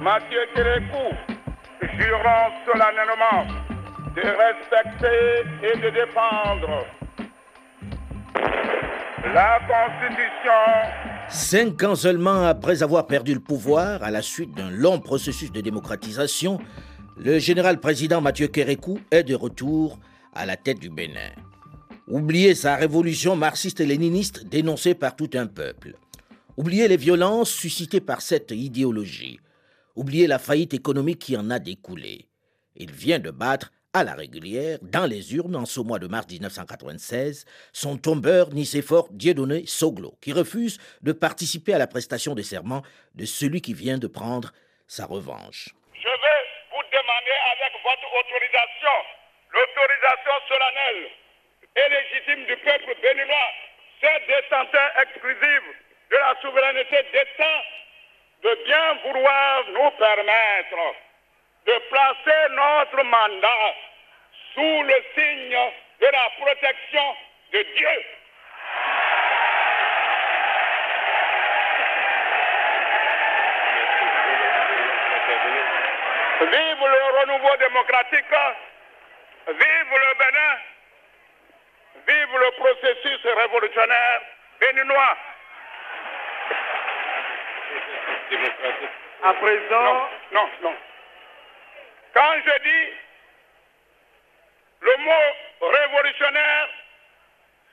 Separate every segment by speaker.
Speaker 1: Mathieu Kérékou, jurons solennellement de respecter et de défendre la Constitution.
Speaker 2: Cinq ans seulement après avoir perdu le pouvoir, à la suite d'un long processus de démocratisation, le général président Mathieu Kérékou est de retour à la tête du Bénin. Oubliez sa révolution marxiste et léniniste dénoncée par tout un peuple. Oubliez les violences suscitées par cette idéologie. Oubliez la faillite économique qui en a découlé. Il vient de battre à la régulière, dans les urnes, en ce mois de mars 1996, son tombeur Nicéphore Dieudonné Soglo, qui refuse de participer à la prestation de serment de celui qui vient de prendre sa revanche.
Speaker 1: Je vais vous demander avec votre autorisation, l'autorisation solennelle et légitime du peuple béninois, ces détenteurs exclusifs de la souveraineté d'État, de bien vouloir nous permettre de placer notre mandat sous le signe de la protection de Dieu. Vive le renouveau démocratique, vive le Bénin, vive le processus révolutionnaire béninois.
Speaker 3: À présent,
Speaker 1: Non, non, non. Quand je dis le mot révolutionnaire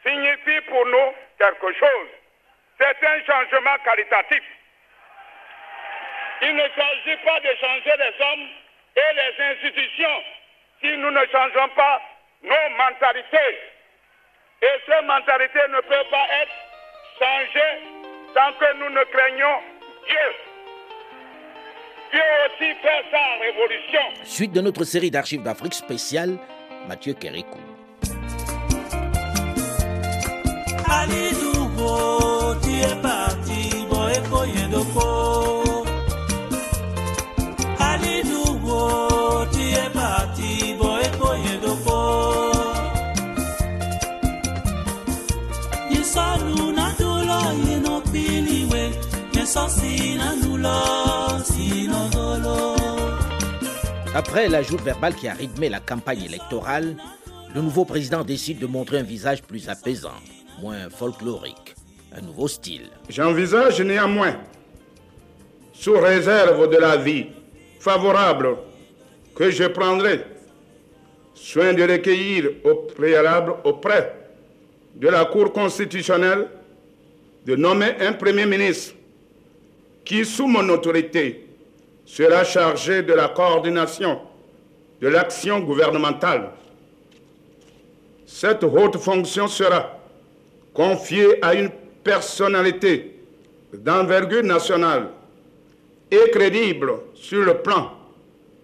Speaker 1: signifie pour nous quelque chose. C'est un changement qualitatif. Il ne s'agit pas de changer les hommes et les institutions si nous ne changeons pas nos mentalités. Et ces mentalités ne peuvent pas être changées tant que nous ne craignons Dieu. Dieu aussi fait sa révolution.
Speaker 2: Suite de notre série d'archives d'Afrique spéciale, Mathieu Kérékou.
Speaker 4: Ali
Speaker 2: Après l'ajout verbal qui a rythmé la campagne électorale, le nouveau président décide de montrer un visage plus apaisant, moins folklorique, un nouveau style.
Speaker 5: J'envisage néanmoins, sous réserve de l'avis favorable que je prendrai soin de recueillir au préalable auprès de la Cour constitutionnelle, de nommer un Premier ministre qui, sous mon autorité, sera chargé de la coordination de l'action gouvernementale. Cette haute fonction sera confiée à une personnalité d'envergure nationale et crédible sur le plan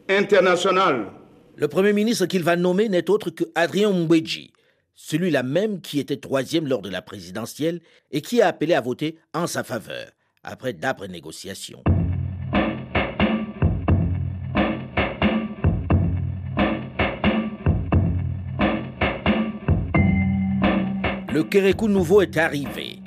Speaker 5: international.
Speaker 2: Le premier ministre qu'il va nommer n'est autre que Adrien Mbedji, celui-là même qui était troisième lors de la présidentielle et qui a appelé à voter en sa faveur, après d'âpres négociations. Le Kérékou nouveau est arrivé.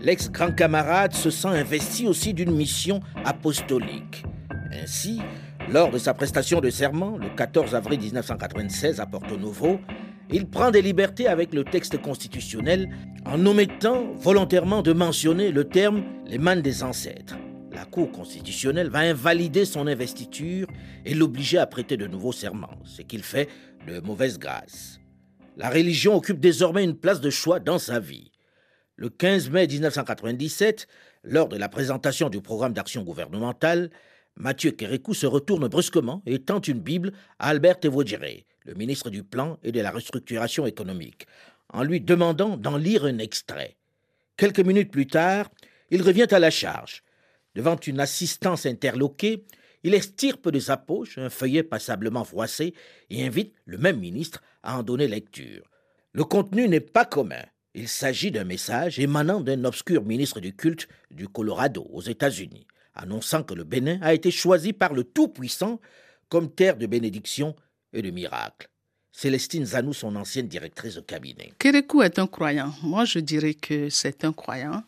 Speaker 2: L'ex-grand camarade se sent investi aussi d'une mission apostolique. Ainsi, lors de sa prestation de serment, le 14 avril 1996 à Porto Novo, il prend des libertés avec le texte constitutionnel en omettant volontairement de mentionner le terme les manes des ancêtres. La Cour constitutionnelle va invalider son investiture et l'obliger à prêter de nouveaux serments, ce qu'il fait de mauvaise grâce. La religion occupe désormais une place de choix dans sa vie. Le 15 mai 1997, lors de la présentation du programme d'action gouvernementale, Mathieu Kérékou se retourne brusquement et tente une Bible à Albert Tevodjiré, le ministre du Plan et de la Restructuration économique, en lui demandant d'en lire un extrait. Quelques minutes plus tard, il revient à la charge. Devant une assistance interloquée, Il estirpe de sa poche un feuillet passablement froissé et invite le même ministre à en donner lecture. Le contenu n'est pas commun. Il s'agit d'un message émanant d'un obscur ministre du culte du Colorado aux États-Unis, annonçant que le Bénin a été choisi par le Tout-Puissant comme terre de bénédiction et de miracles. Célestine Zanou, son ancienne directrice de cabinet.
Speaker 3: Kérékou est un croyant. Moi, je dirais que c'est un croyant.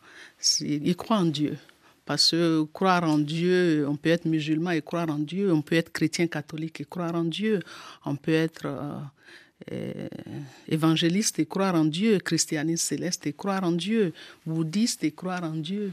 Speaker 3: Il croit en Dieu. Parce que croire en Dieu, on peut être musulman et croire en Dieu, on peut être chrétien catholique et croire en Dieu, on peut être euh, euh, évangéliste et croire en Dieu, christianiste céleste et croire en Dieu, bouddhiste et croire en Dieu.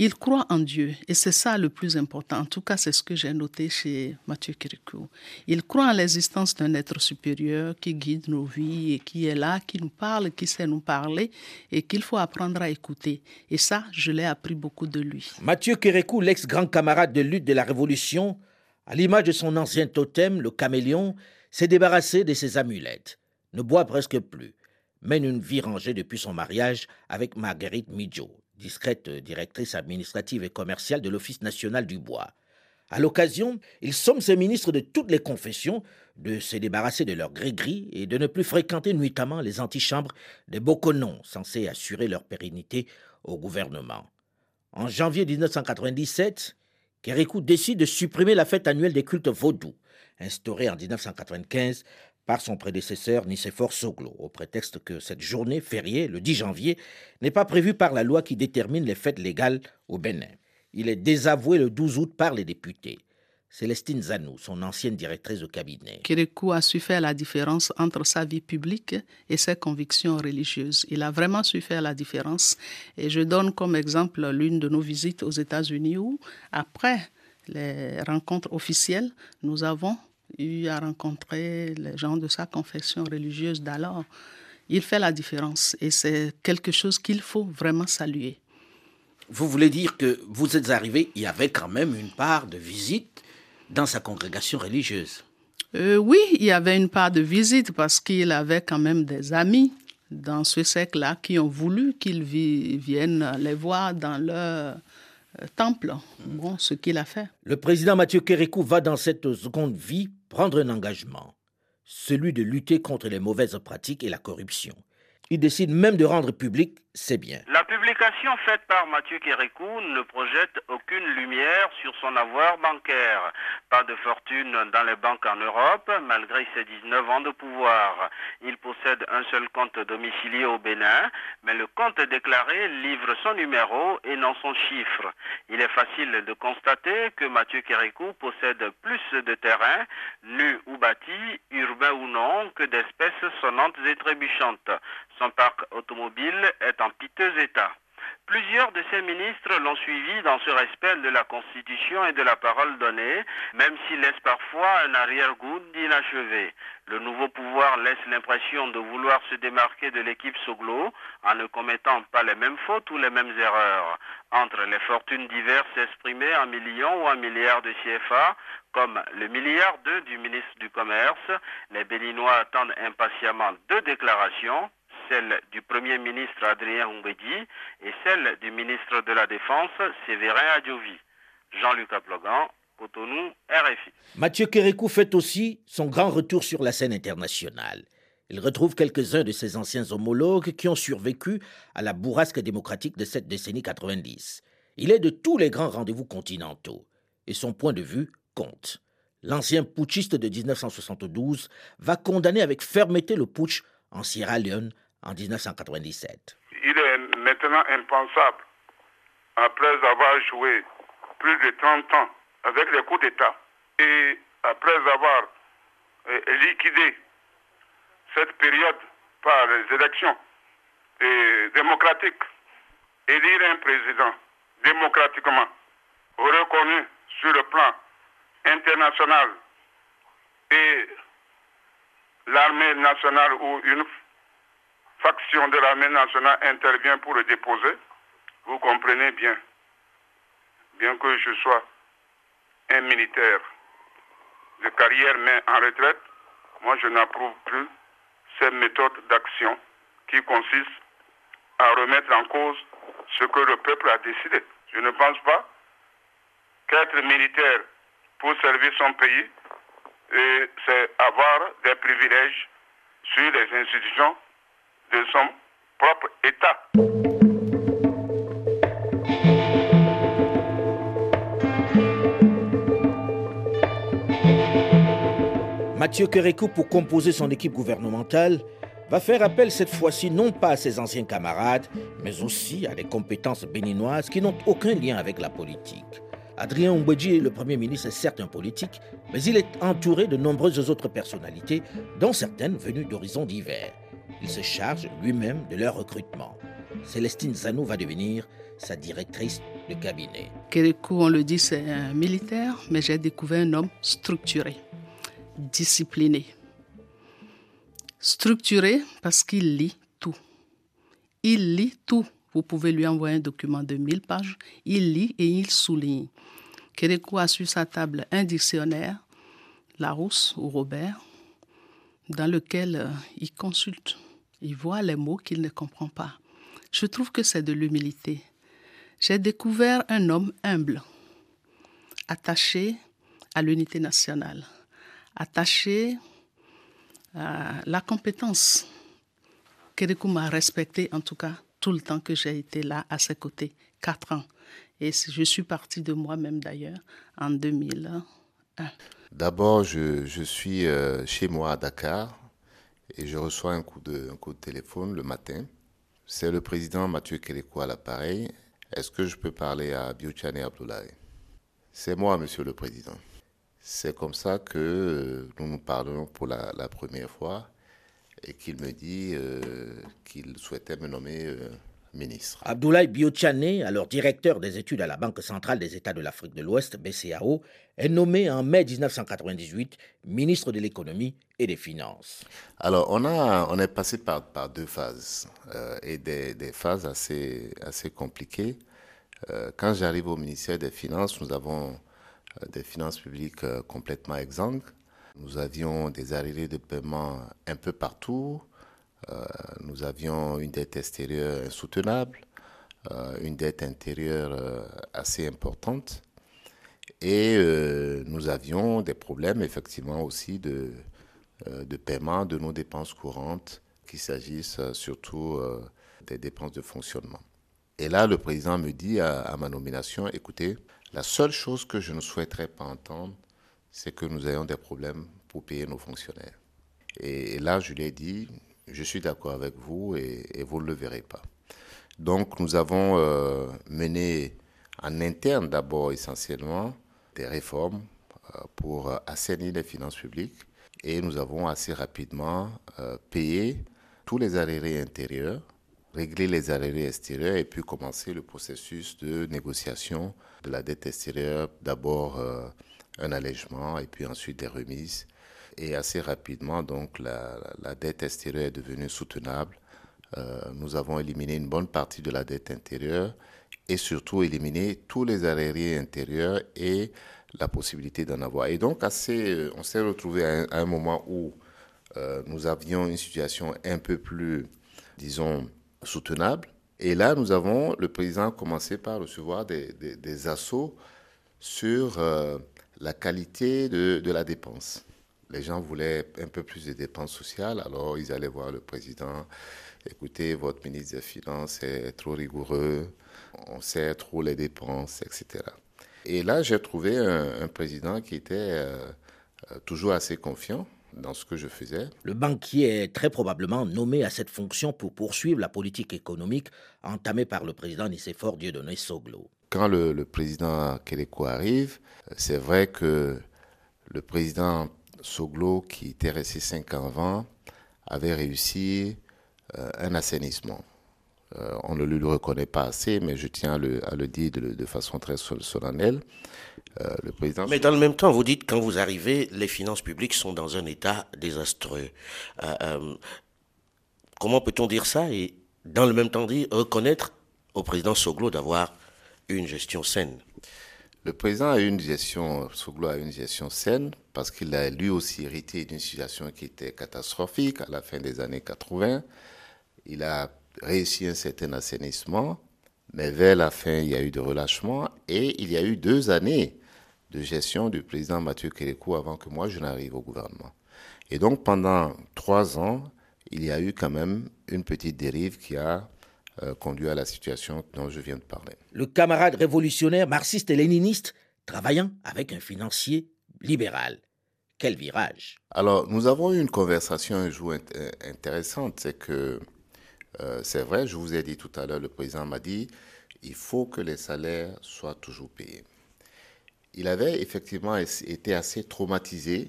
Speaker 3: Il croit en Dieu et c'est ça le plus important. En tout cas, c'est ce que j'ai noté chez Mathieu Kirikou. Il croit en l'existence d'un être supérieur qui guide nos vies et qui est là, qui nous parle, qui sait nous parler et qu'il faut apprendre à écouter. Et ça, je l'ai appris beaucoup de lui.
Speaker 2: Mathieu Kérékou, l'ex-grand camarade de lutte de la Révolution, à l'image de son ancien totem, le caméléon, s'est débarrassé de ses amulettes, ne boit presque plus, mène une vie rangée depuis son mariage avec Marguerite Midjo, discrète directrice administrative et commerciale de l'Office national du bois. À l'occasion, il somme ses ministres de toutes les confessions de se débarrasser de leur gris-gris et de ne plus fréquenter nuitamment les antichambres des Boconons, censés assurer leur pérennité au gouvernement. En janvier 1997, Kérékou décide de supprimer la fête annuelle des cultes vaudous, instaurée en 1995 par son prédécesseur Nicéphore Soglo, au prétexte que cette journée fériée, le 10 janvier, n'est pas prévue par la loi qui détermine les fêtes légales au Bénin. Il est désavoué le 12 août par les députés. Célestine Zanou, son ancienne directrice de cabinet.
Speaker 3: Kérékou a su faire la différence entre sa vie publique et ses convictions religieuses. Il a vraiment su faire la différence. Et je donne comme exemple l'une de nos visites aux États-Unis où, après les rencontres officielles, nous avons eu à rencontrer les gens de sa confession religieuse d'alors. Il fait la différence et c'est quelque chose qu'il faut vraiment saluer.
Speaker 2: Vous voulez dire que vous êtes arrivé, il y avait quand même une part de visite dans sa congrégation religieuse?
Speaker 3: Euh, Oui, il y avait une part de visite parce qu'il avait quand même des amis dans ce siècle-là qui ont voulu qu'il vienne les voir dans leur euh, temple. Bon, ce qu'il a fait.
Speaker 2: Le président Mathieu Kérékou va dans cette seconde vie prendre un engagement, celui de lutter contre les mauvaises pratiques et la corruption. Il décide même de rendre public
Speaker 6: La publication faite par Mathieu Kérékou ne projette aucune lumière sur son avoir bancaire. Pas de fortune dans les banques en Europe, malgré ses 19 ans de pouvoir. Il possède un seul compte domicilié au Bénin, mais le compte déclaré livre son numéro et non son chiffre. Il est facile de constater que Mathieu Kérékou possède plus de terrains, nus ou bâtis, urbains ou non, que d'espèces sonnantes et trébuchantes. Son parc automobile est en piteux état. Plusieurs de ses ministres l'ont suivi dans ce respect de la Constitution et de la parole donnée, même s'il laisse parfois un arrière-goût d'inachevé. Le nouveau pouvoir laisse l'impression de vouloir se démarquer de l'équipe Soglo en ne commettant pas les mêmes fautes ou les mêmes erreurs. Entre les fortunes diverses exprimées en millions ou en milliards de CFA, comme le milliard 2 du ministre du Commerce, les Béninois attendent impatiemment deux déclarations celle du Premier ministre Adrien Ombedi et celle du ministre de la Défense Séverin Adjovi. Jean-Luc Aplogan, Cotonou, RFI.
Speaker 2: Mathieu Kérékou fait aussi son grand retour sur la scène internationale. Il retrouve quelques-uns de ses anciens homologues qui ont survécu à la bourrasque démocratique de cette décennie 90. Il est de tous les grands rendez-vous continentaux et son point de vue compte. L'ancien putschiste de 1972 va condamner avec fermeté le putsch en Sierra Leone en 1997.
Speaker 5: Il est maintenant impensable, après avoir joué plus de 30 ans avec les coups d'État et après avoir euh, liquidé cette période par les élections démocratiques, élire un président démocratiquement reconnu sur le plan international et l'armée nationale ou une faction de l'armée nationale intervient pour le déposer, vous comprenez bien, bien que je sois un militaire de carrière mais en retraite, moi je n'approuve plus cette méthode d'action qui consiste à remettre en cause ce que le peuple a décidé. Je ne pense pas qu'être militaire
Speaker 1: pour servir son pays, c'est avoir des privilèges sur les institutions de son propre État.
Speaker 2: Mathieu Kérékou, pour composer son équipe gouvernementale, va faire appel cette fois-ci non pas à ses anciens camarades, mais aussi à des compétences béninoises qui n'ont aucun lien avec la politique. Adrien Mbedji, le Premier ministre, est certes un politique, mais il est entouré de nombreuses autres personnalités, dont certaines venues d'horizons divers. Il se charge lui-même de leur recrutement. Célestine Zanou va devenir sa directrice de cabinet.
Speaker 3: Kérékou, on le dit, c'est un militaire, mais j'ai découvert un homme structuré, discipliné. Structuré parce qu'il lit tout. Il lit tout. Vous pouvez lui envoyer un document de 1000 pages. Il lit et il souligne. Kérékou a sur sa table un dictionnaire, Larousse ou Robert, dans lequel euh, il consulte. Il voit les mots qu'il ne comprend pas. Je trouve que c'est de l'humilité. J'ai découvert un homme humble, attaché à l'unité nationale, attaché à la compétence. Kérékou m'a respecté en tout cas tout le temps que j'ai été là à ses côtés, quatre ans. Et je suis partie de moi-même d'ailleurs en 2001.
Speaker 7: D'abord, je, je, suis euh, chez moi à Dakar et je reçois un coup de, un coup de téléphone le matin. C'est le président Mathieu Kérékou à l'appareil. Est-ce que je peux parler à Biochane Abdoulaye? C'est moi, monsieur le président. C'est comme ça que euh, nous nous parlons pour la, la première fois et qu'il me dit euh, qu'il souhaitait me nommer euh, ministre.
Speaker 2: Abdoulaye Biochane, alors directeur des études à la Banque centrale des États de l'Afrique de l'Ouest, BCAO, est nommé en mai 1998 ministre de l'économie et des finances.
Speaker 7: Alors, on, a, on est passé par, par deux phases euh, et des, des, phases assez, assez compliquées. Euh, quand j'arrive au ministère des Finances, nous avons euh, des finances publiques complètement exsangues. Nous avions des arriérés de paiement un peu partout. Euh, nous avions une dette extérieure insoutenable, euh, une dette intérieure euh, assez importante. Et nous avions des problèmes effectivement aussi de, de paiement de nos dépenses courantes, qu'il s'agisse surtout des dépenses de fonctionnement. Et là, le président me dit à, à, ma nomination, écoutez, la seule chose que je ne souhaiterais pas entendre, c'est que nous ayons des problèmes pour payer nos fonctionnaires. Et là, je lui ai dit, je suis d'accord avec vous et, vous ne le verrez pas. Donc nous avons euh, mené en interne d'abord essentiellement des réformes euh, pour assainir les finances publiques et nous avons assez rapidement euh, payé tous les arriérés intérieurs, réglé les arriérés extérieurs et puis commencer le processus de négociation de la dette extérieure. D'abord un allègement et puis ensuite des remises et assez rapidement, donc, la, dette extérieure est devenue soutenable. Euh, nous avons éliminé une bonne partie de la dette intérieure et surtout éliminé tous les arriérés intérieurs et la possibilité d'en avoir. Et donc, assez, on s'est retrouvé à un, moment où euh, nous avions une situation un peu plus, disons, soutenable. Et là, nous avons, le président a commencé par recevoir des, assauts sur euh, la qualité de la dépense les gens voulaient un peu plus de dépenses sociales, alors ils allaient voir le président. Écoutez, votre ministre des Finances est trop rigoureux, on sait trop les dépenses, etc. Et là, j'ai trouvé un, un, président qui était euh, toujours assez confiant dans ce que je faisais.
Speaker 2: Le banquier est très probablement nommé à cette fonction pour poursuivre la politique économique entamée par le président Nicéphore Dieudonné Soglo.
Speaker 7: Quand le, le président Kéléko arrive, c'est vrai que le président Soglo, qui était resté 5 ans avant, avait réussi euh, un assainissement. Euh, on ne lui le reconnaît pas assez, mais je tiens à le, à le dire de, de, façon très solennelle.
Speaker 8: Euh, le président. Mais dans le même temps, vous dites quand vous arrivez, les finances publiques sont dans un état désastreux. Comment peut-on dire ça et dans le même temps dire reconnaître au président Soglo d'avoir une gestion saine?
Speaker 7: Le président a une gestion, Soglo a une gestion saine parce qu'il a lui aussi hérité d'une situation qui était catastrophique à la fin des années 80. Il a réussi un certain assainissement, mais vers la fin, il y a eu de relâchement et il y a eu deux années de gestion du président Mathieu Kérékou avant que moi je n'arrive au gouvernement. Et donc pendant trois ans, il y a eu quand même une petite dérive qui a euh, conduit à la situation dont je viens de parler.
Speaker 2: Le camarade révolutionnaire marxiste et léniniste travaillant avec un financier libéral. Quel virage
Speaker 7: Alors, nous avons eu une conversation un jour euh, intéressante. C'est que, euh, c'est vrai, je vous ai dit tout à l'heure, le président m'a dit, il faut que les salaires soient toujours payés. Il avait effectivement été assez traumatisé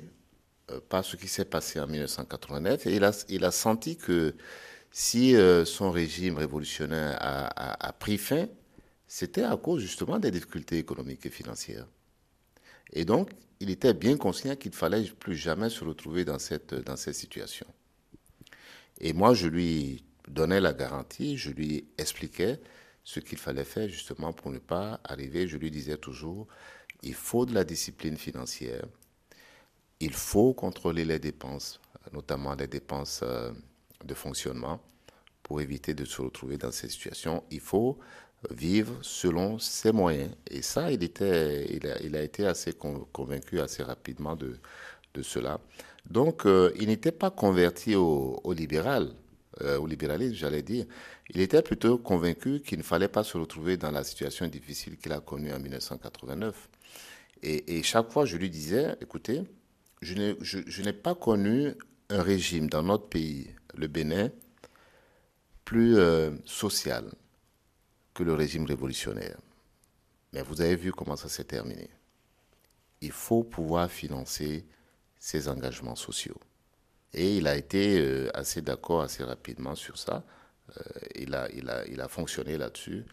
Speaker 7: euh, par ce qui s'est passé en 1989 et il a, il a senti que si son régime révolutionnaire a, a pris fin, c'était à cause justement des difficultés économiques et financières. Et donc, il était bien conscient qu'il ne fallait plus jamais se retrouver dans cette, dans cette situation. Et moi, je lui donnais la garantie, je lui expliquais ce qu'il fallait faire justement pour ne pas arriver. Je lui disais toujours, il faut de la discipline financière, il faut contrôler les dépenses, notamment les dépenses euh, de fonctionnement, pour éviter de se retrouver dans ces situations. Il faut vivre selon ses moyens. Et ça, il, était, il, a, été assez convaincu assez rapidement de, de cela. Donc, euh, il n'était pas converti au, libéral, euh, au libéralisme, j'allais dire. Il était plutôt convaincu qu'il ne fallait pas se retrouver dans la situation difficile qu'il a connue en 1989. Et, chaque fois, je lui disais, écoutez, je n'ai, je n'ai pas connu un régime dans notre pays, le Bénin, plus euh, social, le régime révolutionnaire. Mais vous avez vu comment ça s'est terminé. Il faut pouvoir financer ses engagements sociaux. Et il a été euh, assez d'accord assez rapidement sur ça. Euh, il, a, il, a, il a fonctionné là-dessus.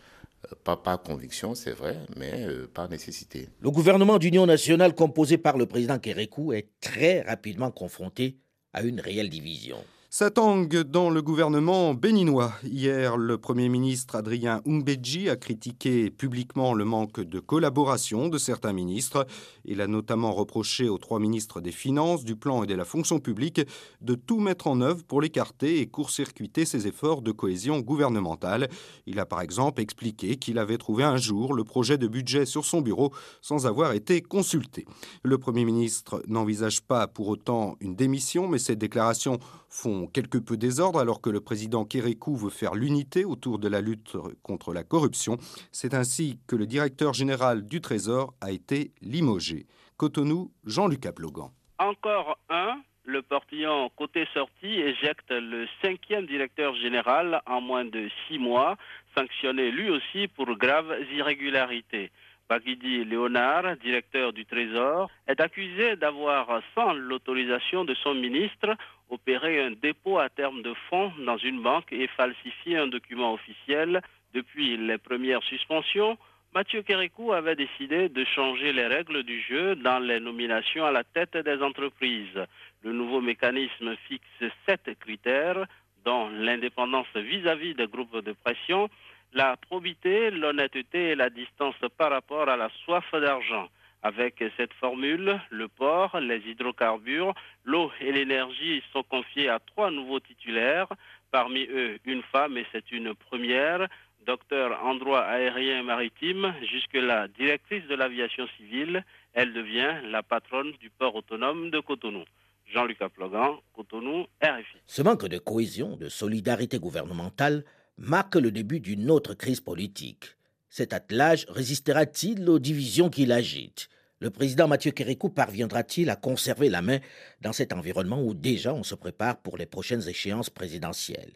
Speaker 7: Euh, pas par conviction, c'est vrai, mais par nécessité.
Speaker 2: Le gouvernement d'union nationale composé par le président Kérékou est très rapidement confronté à une réelle division.
Speaker 9: Ça dans le gouvernement béninois. Hier, le Premier ministre Adrien Umbeji a critiqué publiquement le manque de collaboration de certains ministres. Il a notamment reproché aux trois ministres des Finances, du Plan et de la Fonction publique de tout mettre en œuvre pour l'écarter et court-circuiter ses efforts de cohésion gouvernementale. Il a par exemple expliqué qu'il avait trouvé un jour le projet de budget sur son bureau sans avoir été consulté. Le Premier ministre n'envisage pas pour autant une démission, mais ses déclarations font quelque peu désordre alors que le président Kérékou veut faire l'unité autour de la lutte contre la corruption. C'est ainsi que le directeur général du Trésor a été limogé. Cotonou, Jean-Luc Ablogan?
Speaker 6: Encore un, le portillon côté sortie éjecte le cinquième directeur général en moins de six mois, sanctionné lui aussi pour graves irrégularités. Bagidi Léonard, directeur du Trésor, est accusé d'avoir, sans l'autorisation de son ministre, opéré un dépôt à terme de fonds dans une banque et falsifié un document officiel. Depuis les premières suspensions, Mathieu Kérékou avait décidé de changer les règles du jeu dans les nominations à la tête des entreprises. Le nouveau mécanisme fixe sept critères, dont l'indépendance vis-à-vis des groupes de pression, la probité, l'honnêteté et la distance par rapport à la soif d'argent. Avec cette formule, le port, les hydrocarbures, l'eau et l'énergie sont confiés à trois nouveaux titulaires, parmi eux une femme et c'est une première, docteur en droit aérien maritime, jusque-là directrice de l'aviation civile, elle devient la patronne du port autonome de Cotonou. Jean-Luc Aplogan, Cotonou, RFI.
Speaker 2: Ce manque de cohésion, de solidarité gouvernementale marque le début d'une autre crise politique. Cet attelage résistera-t-il aux divisions qui l'agitent? Le président Mathieu Kérékou parviendra-t-il à conserver la main dans cet environnement où déjà on se prépare pour les prochaines échéances présidentielles?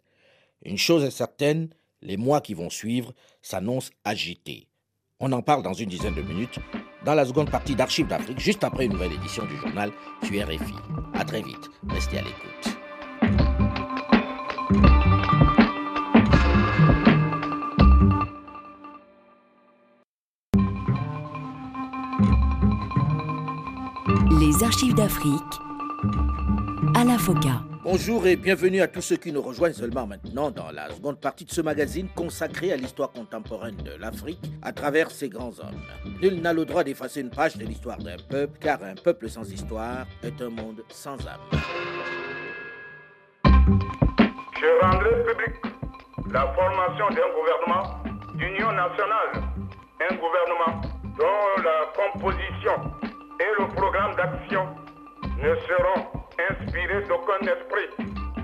Speaker 2: Une chose est certaine, les mois qui vont suivre s'annoncent agités. On en parle dans une dizaine de minutes dans la seconde partie d'Archives d'Afrique, juste après une nouvelle édition du journal sur RFI. À très vite, restez à l'écoute.
Speaker 10: Les archives d'Afrique à la FOCA.
Speaker 2: Bonjour et bienvenue à tous ceux qui nous rejoignent seulement maintenant dans la seconde partie de ce magazine consacré à l'histoire contemporaine de l'Afrique à travers ses grands hommes. Nul n'a le droit d'effacer une page de l'histoire d'un peuple, car un peuple sans histoire est un monde sans âme.
Speaker 1: Je rendrai public la formation d'un gouvernement d'union nationale, un gouvernement dont la composition ne seront inspirés d'aucun esprit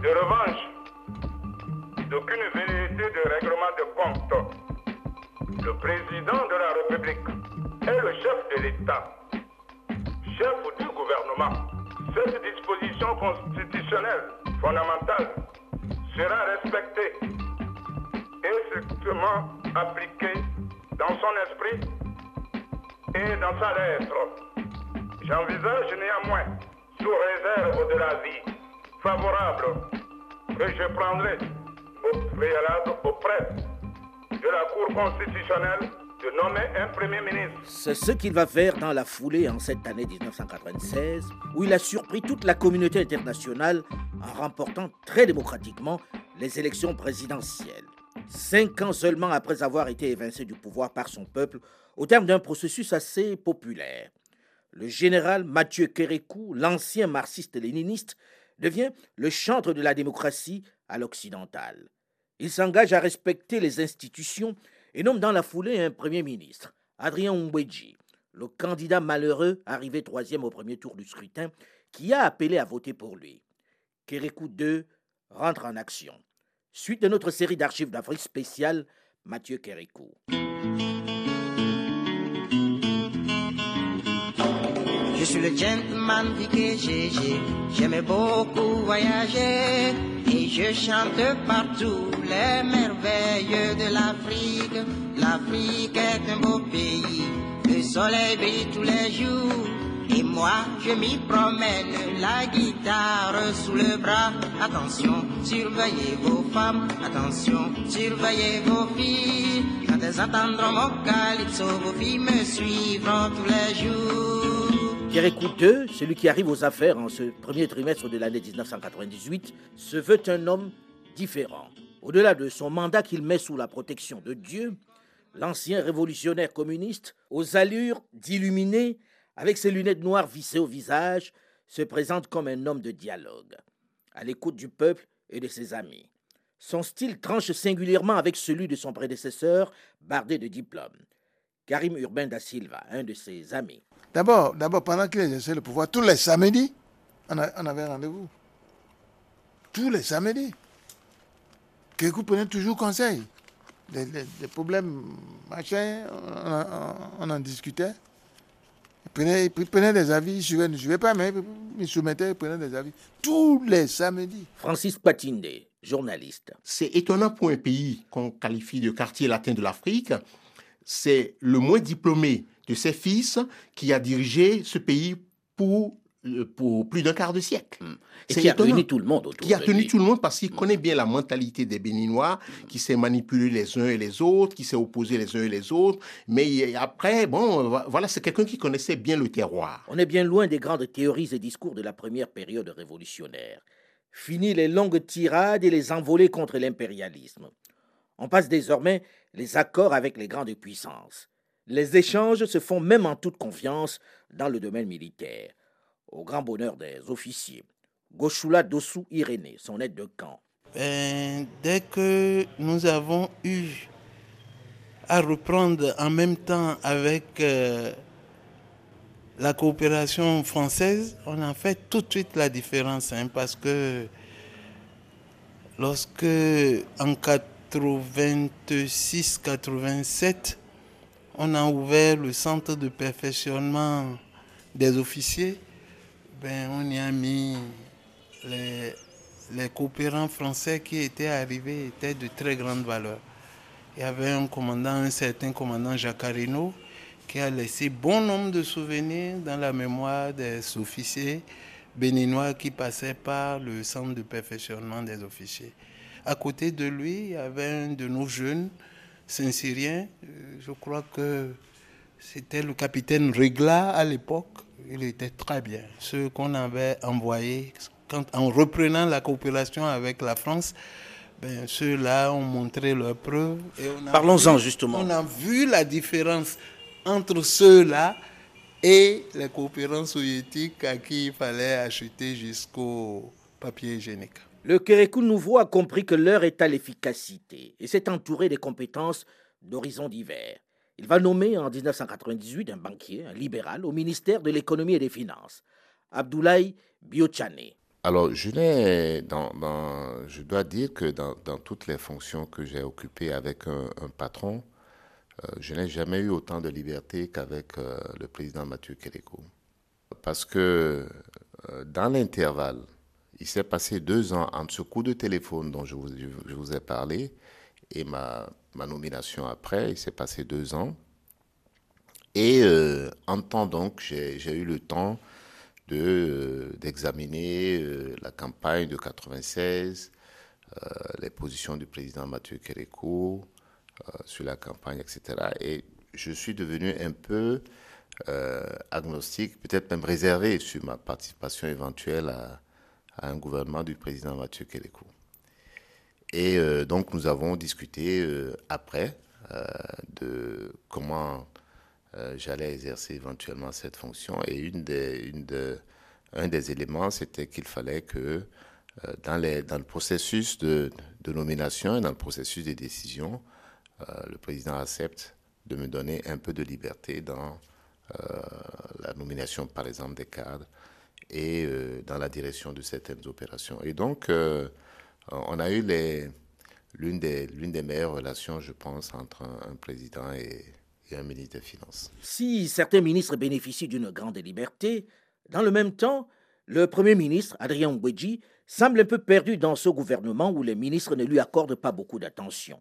Speaker 1: de revanche, d'aucune vérité de règlement de compte. Le président de la République est le chef de l'État, chef du gouvernement. Cette disposition constitutionnelle fondamentale sera respectée et strictement appliquée dans son esprit et dans sa lettre. J'envisage néanmoins, sous réserve de la vie favorable que je prendrai au préalable auprès de la Cour constitutionnelle de nommer un Premier ministre.
Speaker 2: C'est ce qu'il va faire dans la foulée en cette année 1996, où il a surpris toute la communauté internationale en remportant très démocratiquement les élections présidentielles. Cinq ans seulement après avoir été évincé du pouvoir par son peuple, au terme d'un processus assez populaire. Le général Mathieu Kérékou, l'ancien marxiste-léniniste, devient le chantre de la démocratie à l'occidental. Il s'engage à respecter les institutions et nomme dans la foulée un Premier ministre, Adrien Mbedji, le candidat malheureux arrivé troisième au premier tour du scrutin, qui a appelé à voter pour lui. Kérékou II rentre en action. Suite de notre série d'archives d'Afrique spéciale, Mathieu Kérékou.
Speaker 11: Suis le gentleman GG, j'aimais beaucoup voyager et je chante partout les merveilles de l'Afrique. L'Afrique est un beau pays, le soleil brille tous les jours. Et moi, je m'y promène, la guitare sous le bras. Attention, surveillez vos femmes, attention, surveillez vos filles. Quand elles entendront mon calypso, vos filles me suivront tous les jours.
Speaker 2: Pierre Couteux, celui qui arrive aux affaires en ce premier trimestre de l'année 1998, se veut un homme différent. Au-delà de son mandat qu'il met sous la protection de Dieu, l'ancien révolutionnaire communiste, aux allures d'illuminé, avec ses lunettes noires vissées au visage, se présente comme un homme de dialogue, à l'écoute du peuple et de ses amis. Son style tranche singulièrement avec celui de son prédécesseur, bardé de diplômes. Karim Urbain da Silva, un de ses amis.
Speaker 12: D'abord, d'abord pendant qu'il exerçait le pouvoir, tous les samedis, on, avait rendez-vous. Tous les samedis. Quelqu'un prenait toujours conseil. Des, problèmes, machin, on en discutait. Il prenait, des avis, je ne suivait pas, mais il soumettait, il prenait des avis. Tous les samedis.
Speaker 2: Francis Patinde, journaliste.
Speaker 13: C'est étonnant pour un pays qu'on qualifie de quartier latin de l'Afrique. C'est le moins diplômé de ses fils qui a dirigé ce pays pour euh, pour plus d'un quart de siècle. Hmm.
Speaker 2: Et qui a tenu tout le monde autour
Speaker 13: Qui a tenu tout le monde parce qu'il connaît bien la mentalité des Béninois, qui s'est manipulé les uns et les autres, qui s'est opposé les uns et les autres. Mais après, bon, voilà, c'est quelqu'un qui connaissait bien le terroir.
Speaker 2: On est bien loin des grandes théories et discours de la première période révolutionnaire. Fini les longues tirades et les envolées contre l'impérialisme. On passe désormais les accords avec les grandes puissances. Les échanges se font même en toute confiance dans le domaine militaire au grand bonheur des officiers. Goshula Dossou Irénée, son aide de camp.
Speaker 14: Ben, dès que nous avons eu à reprendre en même temps avec euh, la coopération française, on a fait tout de suite la différence, hein, parce que lorsque en 86-87, on a ouvert le centre de perfectionnement des officiers, ben, on y a mis les, coopérants français qui étaient arrivés étaient de très grande valeur. Il y avait un commandant, un certain commandant Jacarino, qui a laissé bon nombre de souvenirs dans la mémoire des officiers béninois qui passaient par le centre de perfectionnement des officiers. À côté de lui, il y avait un de nos jeunes, Saint-Syrien, euh, je crois que c'était le capitaine Regla à l'époque, il était très bien. Ceux qu'on avait envoyés, en reprenant la coopération avec la France, ben, ceux-là ont montré leurs preuves.
Speaker 2: Parlons-en justement.
Speaker 14: On a vu la différence entre ceux-là et les coopérants soviétiques à qui il fallait acheter jusqu'au papier hygiénique.
Speaker 2: Le Kérékou nouveau a compris que l'heure est à l'efficacité et s'est entouré des compétences d'horizons divers. Il va nommer en 1998 un banquier, un libéral, au ministère de l'économie et des finances. Abdoulaye Biochane.
Speaker 7: Alors, je, dois dire que dans, toutes les fonctions que j'ai occupées avec un, patron, euh, je n'ai jamais eu autant de liberté qu'avec euh, le président Mathieu Kéréko. Parce que euh, dans l'intervalle, il s'est passé deux ans entre ce coup de téléphone dont je vous, ai parlé et ma, nomination après. Il s'est passé deux ans. Et en temps donc, j'ai eu le temps de euh, d'examiner euh, la campagne de 96, euh, les positions du président Mathieu Kérékou sur la campagne, etc. Et je suis devenu un peu agnostique, peut-être même réservé sur ma participation éventuelle à, un gouvernement du président Mathieu Kérékou. Et donc nous avons discuté après de comment euh, j'allais exercer éventuellement cette fonction. Et une des, un des éléments, c'était qu'il fallait que euh, dans, le processus de, nomination et dans le processus de décision, euh, le président accepte de me donner un peu de liberté dans la nomination, par exemple, des cadres et dans la direction de certaines opérations. Et donc, on a eu l'une des, des meilleures relations, je pense, entre un président et, et un ministre des Finances.
Speaker 2: Si certains ministres bénéficient d'une grande liberté, dans le même temps, le Premier ministre, Adrien Ngweji, semble un peu perdu dans ce gouvernement où les ministres ne lui accordent pas beaucoup d'attention.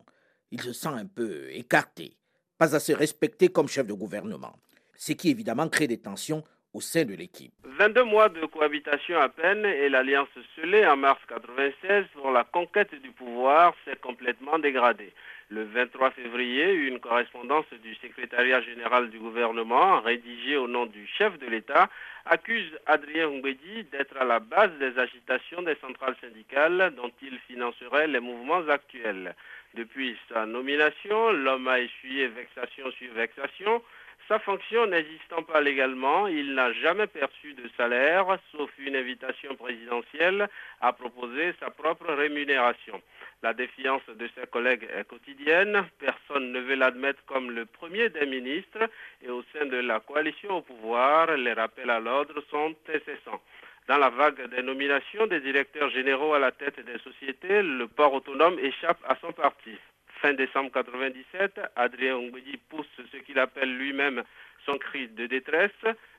Speaker 2: Il se sent un peu écarté, pas assez respecté comme chef de gouvernement, ce qui évidemment crée des tensions au sein de l'équipe.
Speaker 6: 22 mois de cohabitation à peine et l'alliance scellée en mars 1996 pour la conquête du pouvoir s'est complètement dégradée. Le 23 février, une correspondance du secrétariat général du gouvernement, rédigée au nom du chef de l'État, accuse Adrien Ngwedi d'être à la base des agitations des centrales syndicales dont il financerait les mouvements actuels. Depuis sa nomination, l'homme a essuyé vexation sur vexation. Sa fonction n'existant pas légalement, il n'a jamais perçu de salaire, sauf une invitation présidentielle à proposer sa propre rémunération. La défiance de ses collègues est quotidienne. Personne ne veut l'admettre comme le premier des ministres et au sein de la coalition au pouvoir, les rappels à l'ordre sont incessants. Dans la vague des nominations des directeurs généraux à la tête des sociétés, le port autonome échappe à son parti. Fin décembre 1997, Adrien Ngoudi pousse ce qu'il appelle lui-même son cri de détresse.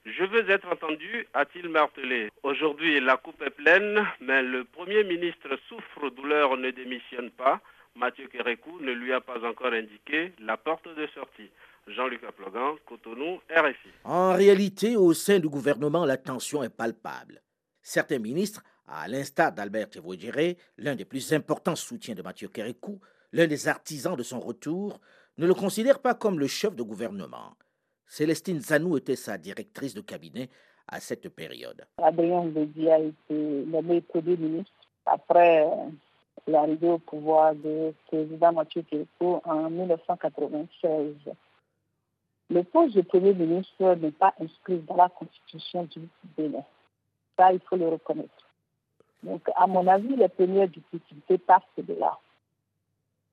Speaker 6: Je veux être entendu, a-t-il martelé. Aujourd'hui, la coupe est pleine, mais le Premier ministre souffre douleur, ne démissionne pas. Mathieu Kérékou ne lui a pas encore indiqué la porte de sortie. Jean-Luc Aplogan, Cotonou, RFI.
Speaker 2: En réalité, au sein du gouvernement, la tension est palpable. Certains ministres, à l'instar d'Albert Thévodiré, l'un des plus importants soutiens de Mathieu Kérékou, l'un des artisans de son retour, ne le considèrent pas comme le chef de gouvernement. Célestine Zanou était sa directrice de cabinet à cette période.
Speaker 15: Adrien Bédi a été nommé Premier ministre après l'arrivée au pouvoir du président Mathieu Kéko en 1996. Le poste de Premier ministre n'est pas inscrit dans la constitution du Bénin. Ça, il faut le reconnaître. Donc, à mon avis, les premières difficultés partent de là.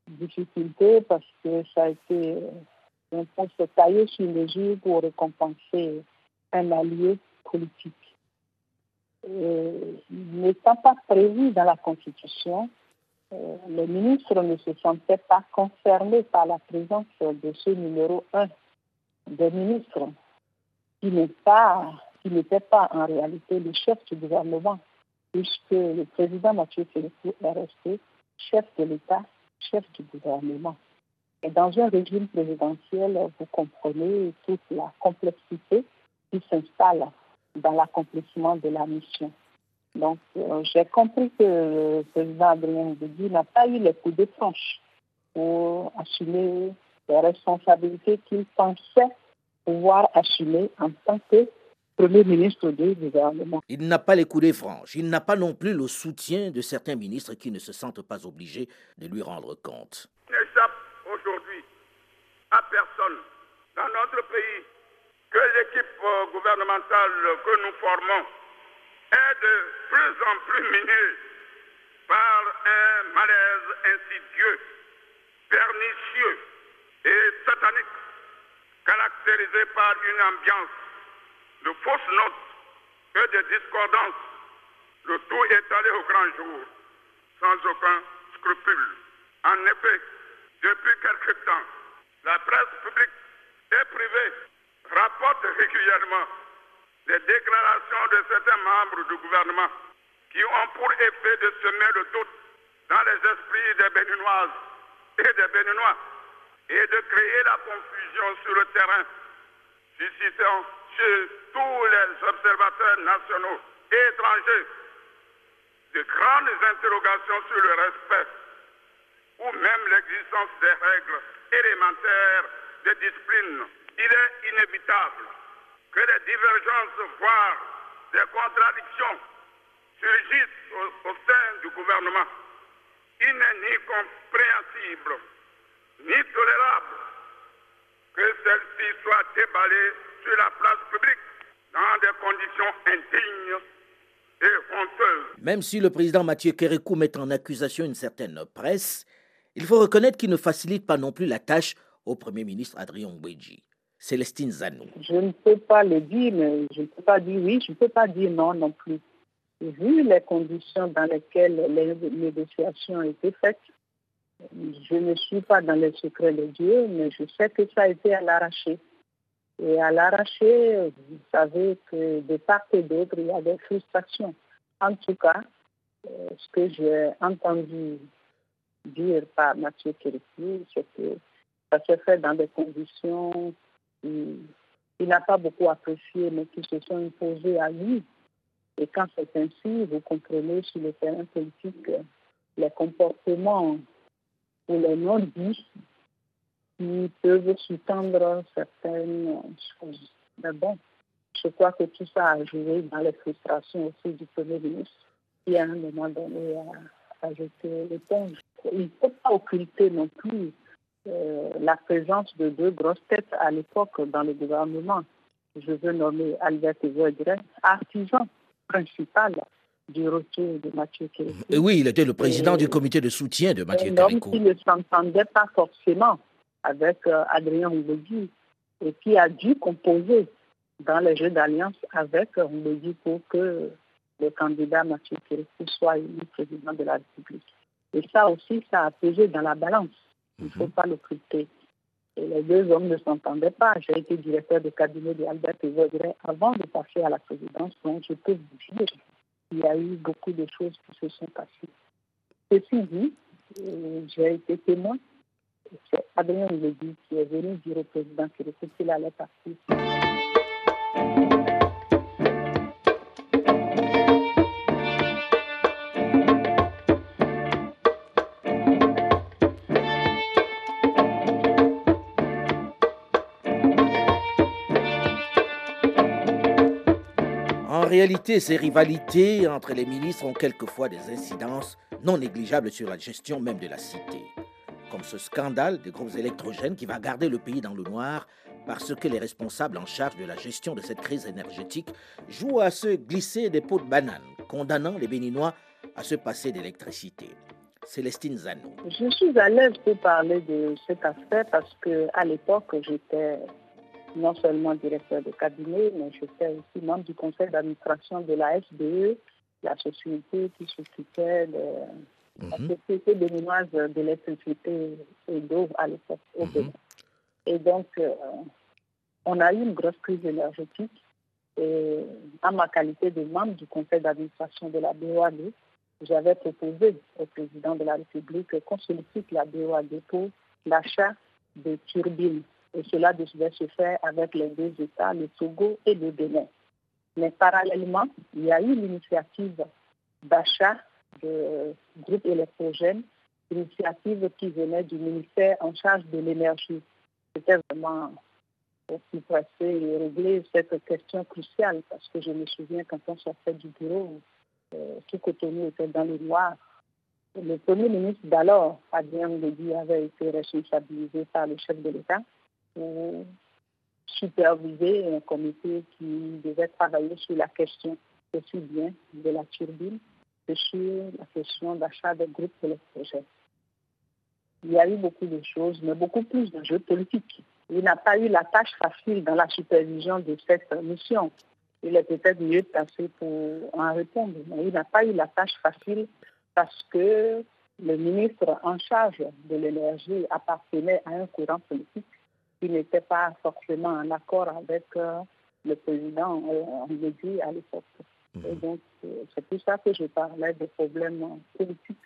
Speaker 15: Difficultés parce que ça a été on peut se tailler sur mesure pour récompenser un allié politique. N'étant pas prévu dans la Constitution, euh, les ministres ne se sentaient pas concernés par la présence de ce numéro un des ministres, qui n'est pas, n'était pas en réalité le chef du gouvernement, puisque le président Mathieu Philippe est resté chef de l'État, chef du gouvernement. Et dans un régime présidentiel, vous comprenez toute la complexité qui s'installe dans l'accomplissement de la mission. Donc, euh, j'ai compris que le président Adrien Goudi n'a pas eu les coups de franche pour assumer les responsabilités qu'il pensait pouvoir assumer en tant que Premier ministre du gouvernement.
Speaker 2: Il n'a pas les coups de franche. Il n'a pas non plus le soutien de certains ministres qui ne se sentent pas obligés de lui rendre compte
Speaker 1: à personne dans notre pays que l'équipe euh, gouvernementale que nous formons est de plus en plus minée par un malaise insidieux, pernicieux et satanique, caractérisé par une ambiance de fausses notes et de discordance, le tout est allé au grand jour, sans aucun scrupule. En effet, depuis quelque temps, la presse publique et privée rapporte régulièrement les déclarations de certains membres du gouvernement qui ont pour effet de semer le doute dans les esprits des Béninoises et des Béninois et de créer la confusion sur le terrain, suscitant chez tous les observateurs nationaux et étrangers de grandes interrogations sur le respect ou même l'existence des règles élémentaires de discipline. Il est inévitable que les divergences, voire des contradictions, surgissent au, au sein du gouvernement. Il n'est ni compréhensible ni tolérable que celle-ci soit déballée sur la place publique dans des conditions indignes et honteuses.
Speaker 2: Même si le président Mathieu Kérékou met en accusation une certaine presse, il faut reconnaître qu'il ne facilite pas non plus la tâche au Premier ministre Adrien Mbedji. Célestine Zanou.
Speaker 15: Je ne peux pas le dire, mais je ne peux pas dire oui, je ne peux pas dire non non plus. Vu les conditions dans lesquelles les négociations ont été faites, je ne suis pas dans les secrets de Dieu, mais je sais que ça a été à l'arraché. Et à l'arraché, vous savez que de part et d'autre, il y a des frustrations. En tout cas, euh, ce que j'ai entendu dire par Mathieu Kérékou, c'est que ça s'est fait dans des conditions il n'a pas beaucoup apprécié, mais qui se sont imposées à lui. Et quand c'est ainsi, vous comprenez sur le terrain politique les comportements ou les non-dits qui peuvent sous-tendre certaines choses. Mais bon, je crois que tout ça a joué dans les frustrations aussi du Premier ministre qui, à un moment donné, a, a jeté l'éponge. Il ne faut pas occulter non plus euh, la présence de deux grosses têtes à l'époque dans le gouvernement. Je veux nommer Albert Evoidren, artisan principal du retour de Mathieu Kérékou.
Speaker 2: Oui, il était le président du comité de soutien de Mathieu
Speaker 15: Un homme
Speaker 2: Kérékou.
Speaker 15: qui ne s'entendait pas forcément avec euh, Adrien Oubegui et qui a dû composer dans les jeux d'alliance avec Oubegui pour que le candidat Mathieu Kérékou soit élu président de la République. Et ça aussi, ça a pesé dans la balance. Il ne faut pas l'occulter. Et les deux hommes ne s'entendaient pas. J'ai été directeur de cabinet de Albert Evoidret avant de passer à la présidence. Donc, je peux vous dire qu'il y a eu beaucoup de choses qui se sont passées. Ceci dit, euh, j'ai été témoin. C'est Adrien Ledy qui est venu dire au président qu'il allait partir.
Speaker 2: En réalité, ces rivalités entre les ministres ont quelquefois des incidences non négligeables sur la gestion même de la cité. Comme ce scandale des groupes électrogènes qui va garder le pays dans le noir parce que les responsables en charge de la gestion de cette crise énergétique jouent à se glisser des pots de banane, condamnant les Béninois à se passer d'électricité. Célestine Zanou.
Speaker 15: Je suis à l'aise pour parler de cet aspect parce que à l'époque, j'étais non seulement directeur de cabinet, mais j'étais aussi membre du conseil d'administration de la SBE, la société qui s'occupait de la société béninoise d'électricité et d'eau à l'époque au Bénin. Et donc, euh, on a eu une grosse crise énergétique. Et à ma qualité de membre du conseil d'administration de la BOAD, j'avais proposé au président de la République qu'on sollicite la BOAD pour l'achat de turbines. Et cela devait se faire avec les deux États, le Togo et le Bénin. Mais parallèlement, il y a eu l'initiative d'achat de groupes électrogènes, initiative qui venait du ministère en charge de l'énergie. C'était vraiment aussi pressé et régler cette question cruciale parce que je me souviens quand on sortait du bureau, euh, tout Cotonou était dans le noir. Le premier ministre d'alors, Adrien Ledy, avait été responsabilisé par le chef de l'État pour superviser un comité qui devait travailler sur la question aussi bien de la turbine sur la question d'achat des groupes électrogènes. Il y a eu beaucoup de choses, mais beaucoup plus d'enjeux politiques. Il n'a pas eu la tâche facile dans la supervision de cette mission. il est peut-être mieux placé pour en répondre. Mais il n'a pas eu la tâche facile parce que le ministre en charge de l'énergie appartenait à un courant politique qui n'était pas forcément en accord avec euh, le président euh, à l'époque. Et mhm. donc, euh, c'est pour ça que je parlais des problèmes politiques,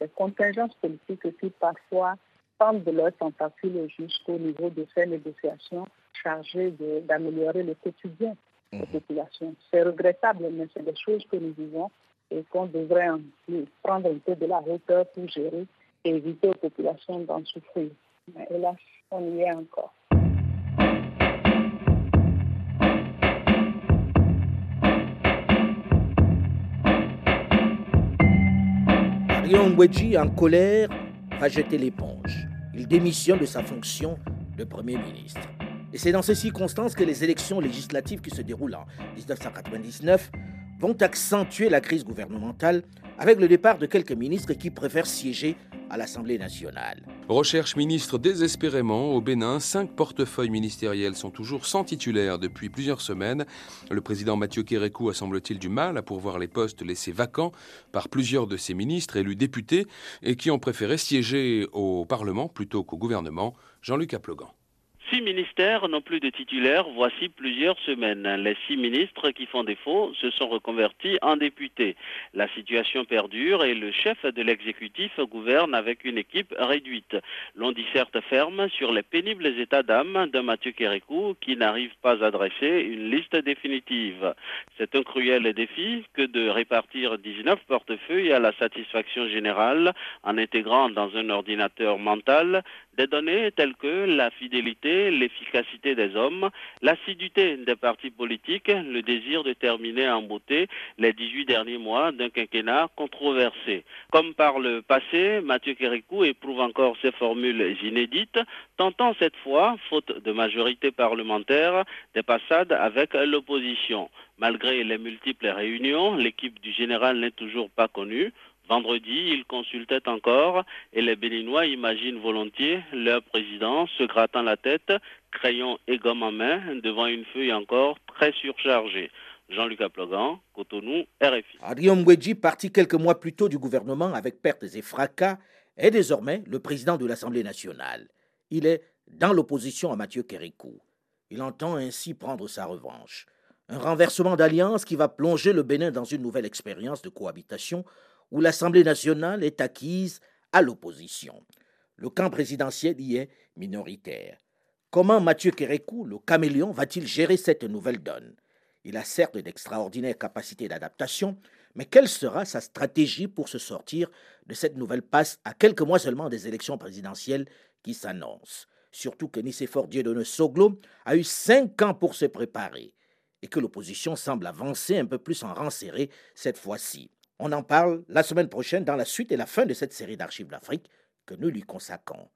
Speaker 15: des contingences politiques qui parfois tendent de leur tentacule jusqu'au niveau de ces négociations chargées d'améliorer le quotidien des mhm. populations. C'est regrettable, mais c'est des choses que nous vivons et qu'on devrait prendre un peu de la hauteur pour gérer et éviter aux populations d'en souffrir. Mais hélas, on y est encore.
Speaker 2: Marion Ngweji, en colère, va jeter l'éponge. Il démissionne de sa fonction de Premier ministre. Et c'est dans ces circonstances que les élections législatives qui se déroulent en 1999 vont accentuer la crise gouvernementale avec le départ de quelques ministres qui préfèrent siéger à l'Assemblée nationale.
Speaker 16: Recherche ministre désespérément au Bénin. Cinq portefeuilles ministériels sont toujours sans titulaire depuis plusieurs semaines. Le président Mathieu Kérékou a semble-t-il du mal à pourvoir les postes laissés vacants par plusieurs de ses ministres élus députés et qui ont préféré siéger au Parlement plutôt qu'au gouvernement. Jean-Luc Aplogan.
Speaker 6: Six ministères n'ont plus de titulaires voici plusieurs semaines. Les six ministres qui font défaut se sont reconvertis en députés. La situation perdure et le chef de l'exécutif gouverne avec une équipe réduite. L'on dit certes ferme sur les pénibles états d'âme de Mathieu Kérékou qui n'arrive pas à dresser une liste définitive. C'est un cruel défi que de répartir 19 portefeuilles à la satisfaction générale en intégrant dans un ordinateur mental des données telles que la fidélité, l'efficacité des hommes, l'assiduité des partis politiques, le désir de terminer en beauté les 18 derniers mois d'un quinquennat controversé. Comme par le passé, Mathieu Kérékou éprouve encore ces formules inédites, tentant cette fois, faute de majorité parlementaire, des passades avec l'opposition. Malgré les multiples réunions, l'équipe du général n'est toujours pas connue. Vendredi, ils consultaient encore et les Béninois imaginent volontiers leur président se grattant la tête, crayon et gomme en main, devant une feuille encore très surchargée. Jean-Luc Aplogan, Cotonou, RFI.
Speaker 2: Adrien Mwedji, parti quelques mois plus tôt du gouvernement avec pertes et fracas, est désormais le président de l'Assemblée nationale. Il est dans l'opposition à Mathieu Kérékou. Il entend ainsi prendre sa revanche. Un renversement d'alliance qui va plonger le Bénin dans une nouvelle expérience de cohabitation où l'Assemblée nationale est acquise à l'opposition. Le camp présidentiel y est minoritaire. Comment Mathieu Kérékou, le caméléon, va-t-il gérer cette nouvelle donne? Il a certes d'extraordinaires capacités d'adaptation, mais quelle sera sa stratégie pour se sortir de cette nouvelle passe à quelques mois seulement des élections présidentielles qui s'annoncent? Surtout que Nicéphore Dieudonne Soglo a eu cinq ans pour se préparer et que l'opposition semble avancer un peu plus en rang serré cette fois-ci. On en parle la semaine prochaine dans la suite et la fin de cette série d'archives d'Afrique que nous lui consacrons.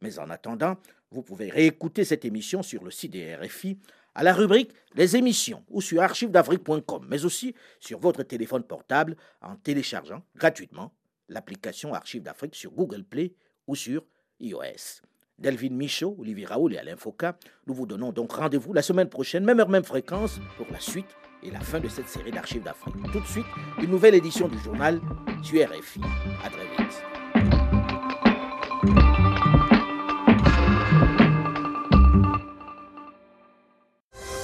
Speaker 2: Mais en attendant, vous pouvez réécouter cette émission sur le site des RFI à la rubrique Les émissions ou sur archivesdafrique.com, mais aussi sur votre téléphone portable en téléchargeant gratuitement l'application Archives d'Afrique sur Google Play ou sur iOS. Delvin Michaud, Olivier Raoul et Alain Foucault, nous vous donnons donc rendez-vous la semaine prochaine, même heure, même fréquence, pour la suite et la fin de cette série d'archives d'Afrique. Tout de suite, une nouvelle édition du journal sur RFI. À très vite.